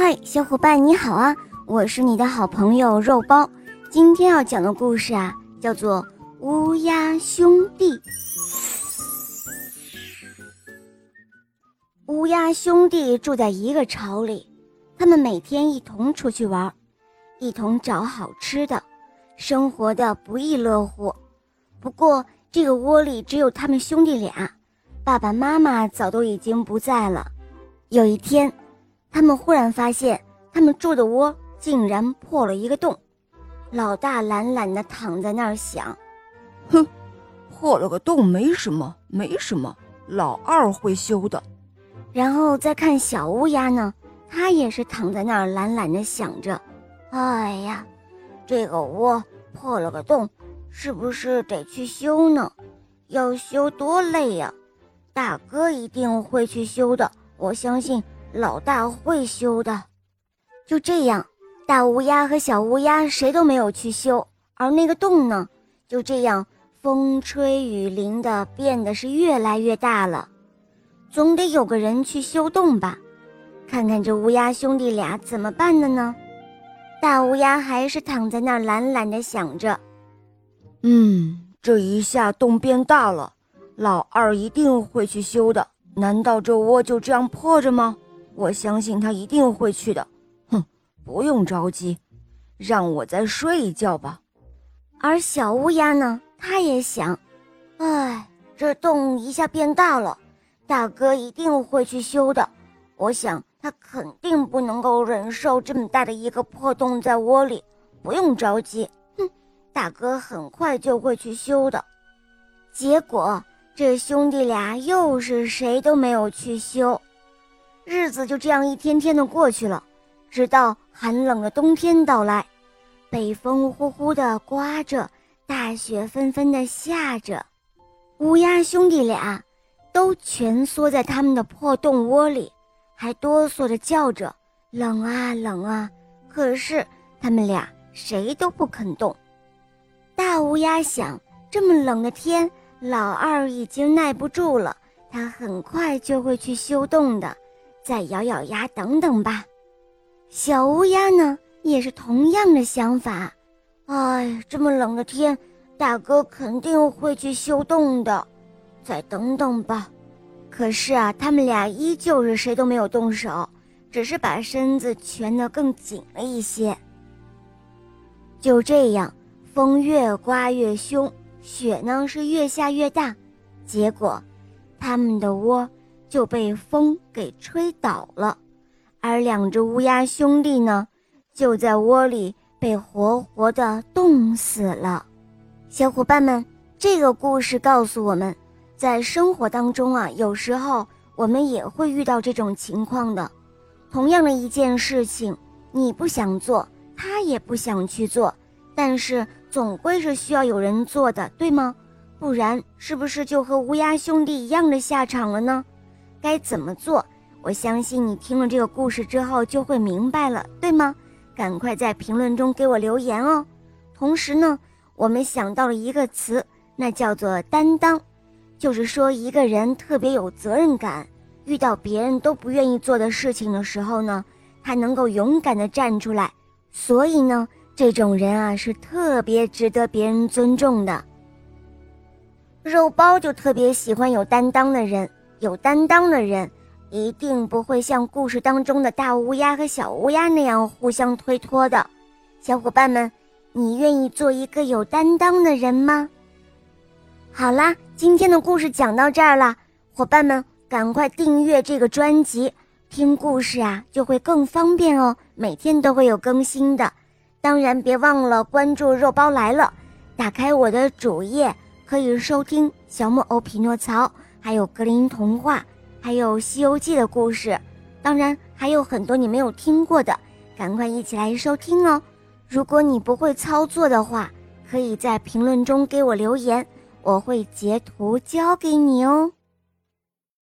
嗨，小伙伴你好啊！我是你的好朋友肉包。今天要讲的故事啊，叫做《乌鸦兄弟》。乌鸦兄弟住在一个巢里，他们每天一同出去玩，一同找好吃的，生活的不亦乐乎。不过，这个窝里只有他们兄弟俩，爸爸妈妈早都已经不在了。有一天，他们忽然发现，他们住的窝竟然破了一个洞。老大懒懒地躺在那儿想：“哼，破了个洞没什么，没什么，老二会修的。”然后再看小乌鸦呢，它也是躺在那儿懒懒地想着：“哎呀，这个窝破了个洞，是不是得去修呢？要修多累呀！大哥一定会去修的，我相信老大会修的。”就这样，大乌鸦和小乌鸦谁都没有去修，而那个洞呢，就这样风吹雨淋的变得是越来越大了。总得有个人去修洞吧，看看这乌鸦兄弟俩怎么办的呢？大乌鸦还是躺在那儿懒懒的想着：“嗯，这一下洞变大了，老二一定会去修的。难道这窝就这样破着吗？我相信他一定会去的。哼，不用着急，让我再睡一觉吧。”而小乌鸦呢，它也想：“哎，这洞一下变大了。”大哥一定会去修的，我想他肯定不能够忍受这么大的一个破洞在窝里。不用着急，哼，大哥很快就会去修的。结果这兄弟俩又是谁都没有去修，日子就这样一天天的过去了，直到寒冷的冬天到来，北风呼呼的刮着，大雪纷纷的下着，乌鸦兄弟俩。都蜷缩在他们的破洞窝里，还哆嗦着叫着“冷啊冷啊”。可是他们俩谁都不肯动。大乌鸦想：这么冷的天，老二已经耐不住了，他很快就会去修洞的。再咬咬牙，等等吧。小乌鸦呢，也是同样的想法。哎，这么冷的天，大哥肯定会去修洞的。再等等吧，可是啊，他们俩依旧是谁都没有动手，只是把身子蜷得更紧了一些。就这样，风越刮越凶，雪呢是越下越大，结果，他们的窝就被风给吹倒了，而两只乌鸦兄弟呢，就在窝里被活活的冻死了。小伙伴们，这个故事告诉我们。在生活当中啊，有时候我们也会遇到这种情况的。同样的一件事情，你不想做，他也不想去做，但是总归是需要有人做的，对吗？不然是不是就和乌鸦兄弟一样的下场了呢？该怎么做？我相信你听了这个故事之后就会明白了，对吗？赶快在评论中给我留言哦。同时呢，我们想到了一个词，那叫做担当。就是说，一个人特别有责任感，遇到别人都不愿意做的事情的时候呢，他能够勇敢地站出来。所以呢，这种人啊是特别值得别人尊重的。肉包就特别喜欢有担当的人，有担当的人一定不会像故事当中的大乌鸦和小乌鸦那样互相推脱的。小伙伴们，你愿意做一个有担当的人吗？好啦，今天的故事讲到这儿了，伙伴们赶快订阅这个专辑，听故事啊就会更方便哦，每天都会有更新的。当然别忘了关注肉包来了，打开我的主页可以收听小木偶匹诺曹，还有格林童话，还有西游记的故事，当然还有很多你没有听过的，赶快一起来收听哦。如果你不会操作的话，可以在评论中给我留言。我会截图交给你哦。